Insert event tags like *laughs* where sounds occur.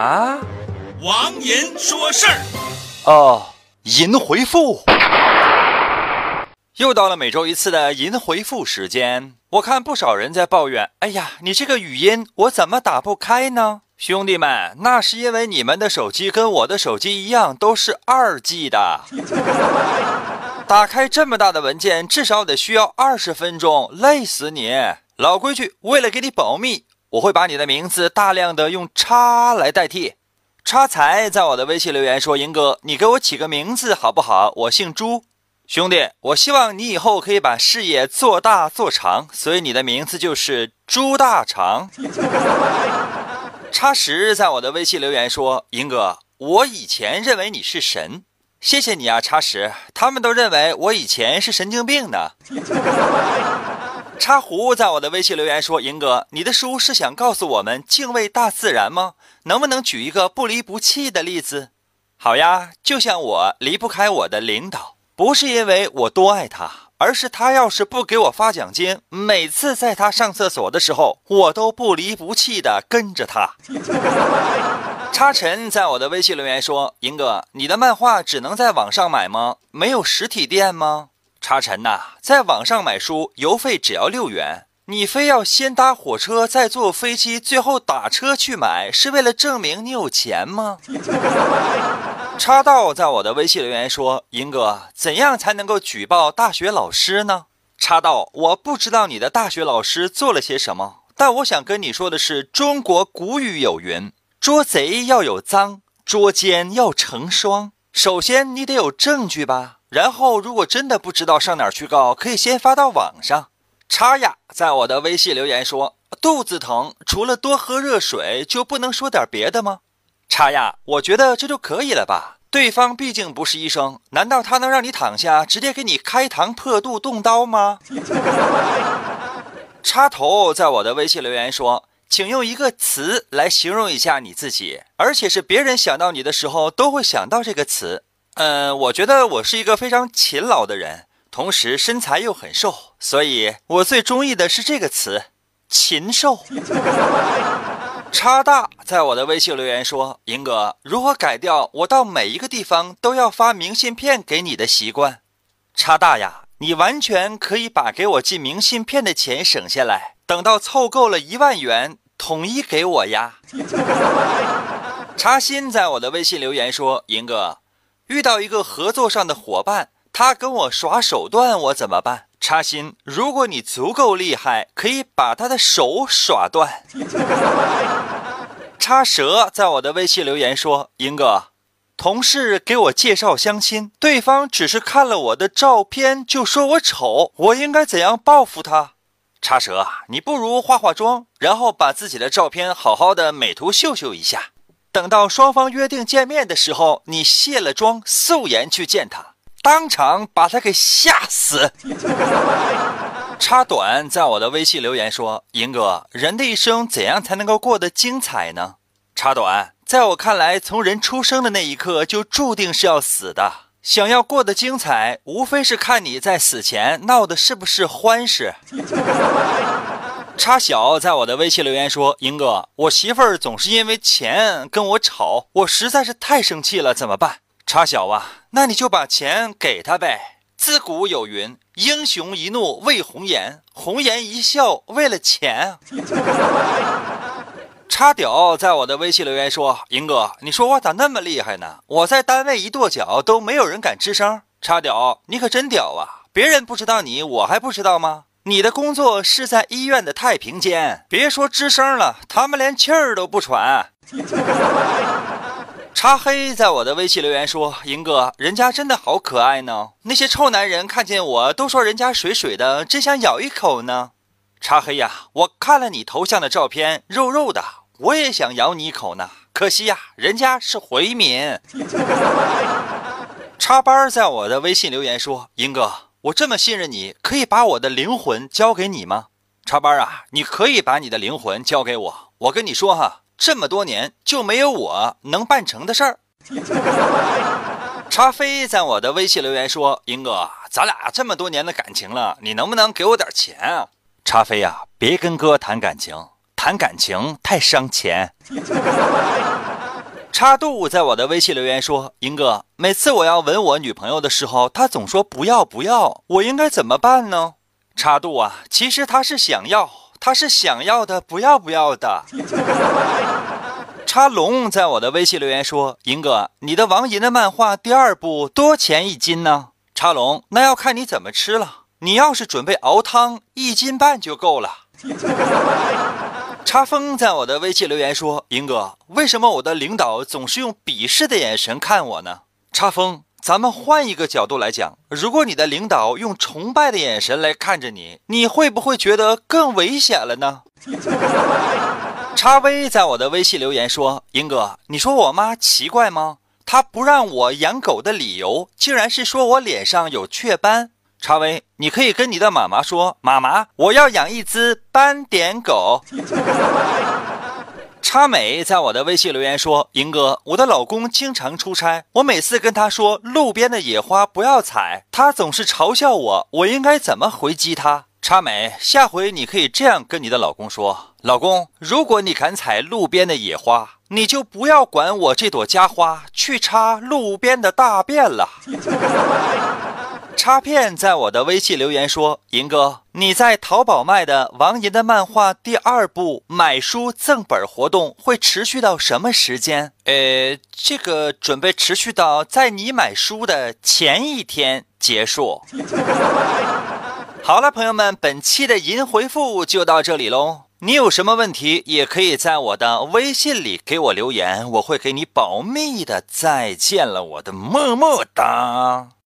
啊？王银说事儿。哦，银回复。又到了每周一次的银回复时间。我看不少人在抱怨：“哎呀，你这个语音我怎么打不开呢？”兄弟们，那是因为你们的手机跟我的手机一样，都是二 G 的。打开这么大的文件，至少得需要二十分钟，累死你！老规矩，为了给你保密，我会把你的名字大量的用“叉”来代替。叉财在我的微信留言说：“银哥，你给我起个名字好不好？我姓朱。”兄弟，我希望你以后可以把事业做大做长，所以你的名字就是朱大长。*laughs* 叉十在我的微信留言说：“银哥，我以前认为你是神，谢谢你啊，叉十。他们都认为我以前是神经病呢。”叉胡在我的微信留言说：“银哥，你的书是想告诉我们敬畏大自然吗？能不能举一个不离不弃的例子？”好呀，就像我离不开我的领导。不是因为我多爱他，而是他要是不给我发奖金，每次在他上厕所的时候，我都不离不弃的跟着他。*laughs* 叉晨在我的微信留言说：“银哥，你的漫画只能在网上买吗？没有实体店吗？”查晨呐，在网上买书邮费只要六元，你非要先搭火车再坐飞机，最后打车去买，是为了证明你有钱吗？*laughs* 插道在我的微信留言说：“银哥，怎样才能够举报大学老师呢？”插道，我不知道你的大学老师做了些什么，但我想跟你说的是，中国古语有云：“捉贼要有赃，捉奸要成双。”首先你得有证据吧，然后如果真的不知道上哪儿去告，可以先发到网上。叉呀，在我的微信留言说：“肚子疼，除了多喝热水，就不能说点别的吗？”叉呀，我觉得这就可以了吧？对方毕竟不是医生，难道他能让你躺下直接给你开膛破肚动刀吗？*laughs* 插头在我的微信留言说，请用一个词来形容一下你自己，而且是别人想到你的时候都会想到这个词。嗯，我觉得我是一个非常勤劳的人，同时身材又很瘦，所以我最中意的是这个词——禽兽。*laughs* 叉大在我的微信留言说：“银哥，如何改掉我到每一个地方都要发明信片给你的习惯？”叉大呀，你完全可以把给我寄明信片的钱省下来，等到凑够了一万元，统一给我呀。*laughs* 叉心在我的微信留言说：“银哥，遇到一个合作上的伙伴，他跟我耍手段，我怎么办？”插心，如果你足够厉害，可以把他的手耍断。*laughs* 插蛇在我的微信留言说：“英哥，同事给我介绍相亲，对方只是看了我的照片就说我丑，我应该怎样报复他？”插蛇，你不如化化妆，然后把自己的照片好好的美图秀秀一下，等到双方约定见面的时候，你卸了妆，素颜去见他。当场把他给吓死。*laughs* 插短在我的微信留言说：“银哥，人的一生怎样才能够过得精彩呢？”插短，在我看来，从人出生的那一刻就注定是要死的。想要过得精彩，无非是看你在死前闹的是不是欢实。插小在我的微信留言说：“银哥，我媳妇儿总是因为钱跟我吵，我实在是太生气了，怎么办？”插小啊，那你就把钱给他呗。自古有云：“英雄一怒为红颜，红颜一笑为了钱。*laughs* ”插屌在我的微信留言说：“银哥，你说我咋那么厉害呢？我在单位一跺脚都没有人敢吱声。”插屌，你可真屌啊！别人不知道你，我还不知道吗？你的工作是在医院的太平间，别说吱声了，他们连气儿都不喘。*laughs* 插黑在我的微信留言说：“银哥，人家真的好可爱呢。那些臭男人看见我都说人家水水的，真想咬一口呢。”插黑呀，我看了你头像的照片，肉肉的，我也想咬你一口呢。可惜呀，人家是回民。*laughs* 插班在我的微信留言说：“银哥，我这么信任你，可以把我的灵魂交给你吗？”插班啊，你可以把你的灵魂交给我。我跟你说哈。这么多年就没有我能办成的事儿。茶飞在我的微信留言说：“英哥，咱俩这么多年的感情了，你能不能给我点钱啊？”茶飞呀，别跟哥谈感情，谈感情太伤钱。插度在我的微信留言说：“英哥，每次我要吻我女朋友的时候，她总说不要不要，我应该怎么办呢？”插度啊，其实她是想要，她是想要的，不要不要的。插龙在我的微信留言说：“英哥，你的王银的漫画第二部多钱一斤呢？”插龙，那要看你怎么吃了。你要是准备熬汤，一斤半就够了。插风在我的微信留言说：“英哥，为什么我的领导总是用鄙视的眼神看我呢？”插风，咱们换一个角度来讲，如果你的领导用崇拜的眼神来看着你，你会不会觉得更危险了呢？*laughs* 叉威在我的微信留言说：“英哥，你说我妈奇怪吗？她不让我养狗的理由，竟然是说我脸上有雀斑。”查威，你可以跟你的妈妈说：“妈妈，我要养一只斑点狗。*laughs* ”查美在我的微信留言说：“银哥，我的老公经常出差，我每次跟他说路边的野花不要采，他总是嘲笑我，我应该怎么回击他？”查美，下回你可以这样跟你的老公说：“老公，如果你敢采路边的野花，你就不要管我这朵家花，去插路边的大便了。” *laughs* 插片在我的微信留言说：“银哥，你在淘宝卖的王银的漫画第二部买书赠本活动会持续到什么时间？呃，这个准备持续到在你买书的前一天结束。好了，朋友们，本期的银回复就到这里喽。你有什么问题，也可以在我的微信里给我留言，我会给你保密的。再见了，我的么么哒。”